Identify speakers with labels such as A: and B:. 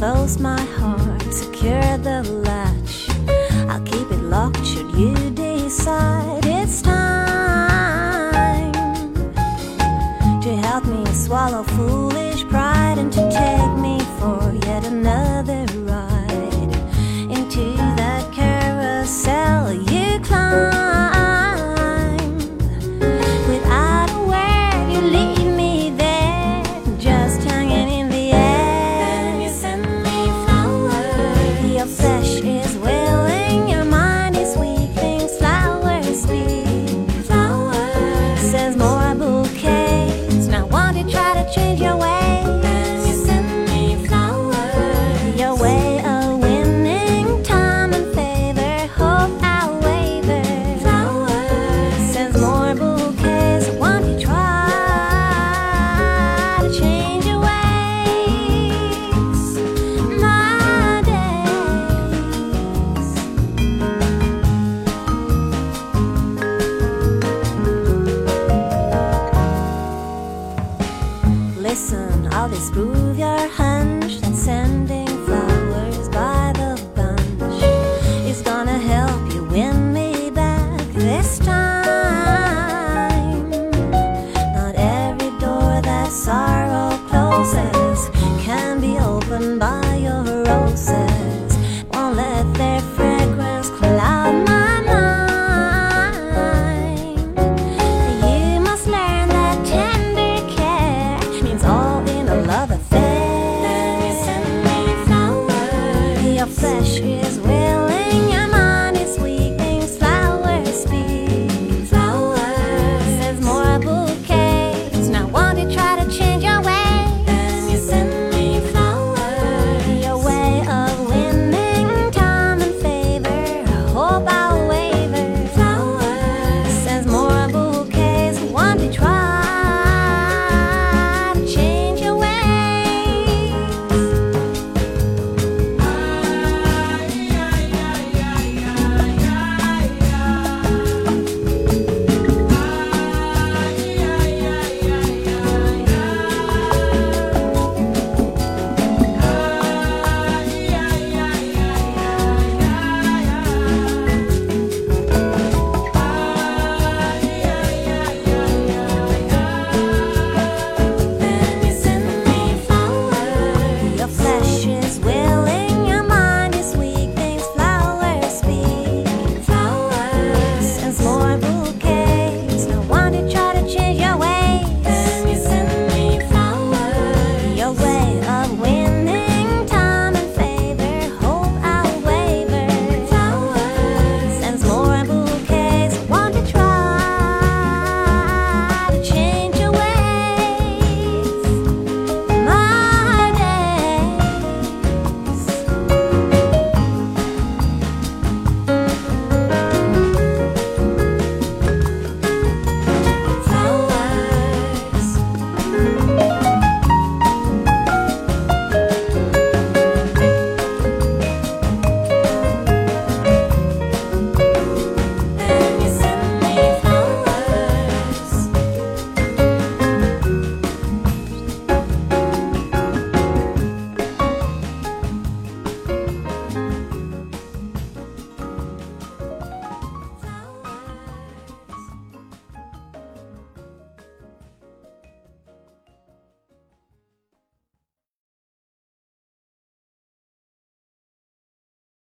A: close my heart, secure the latch. I'll keep it locked should you decide it's time to help me swallow food. eu sei. listen, I'll disprove your hunch.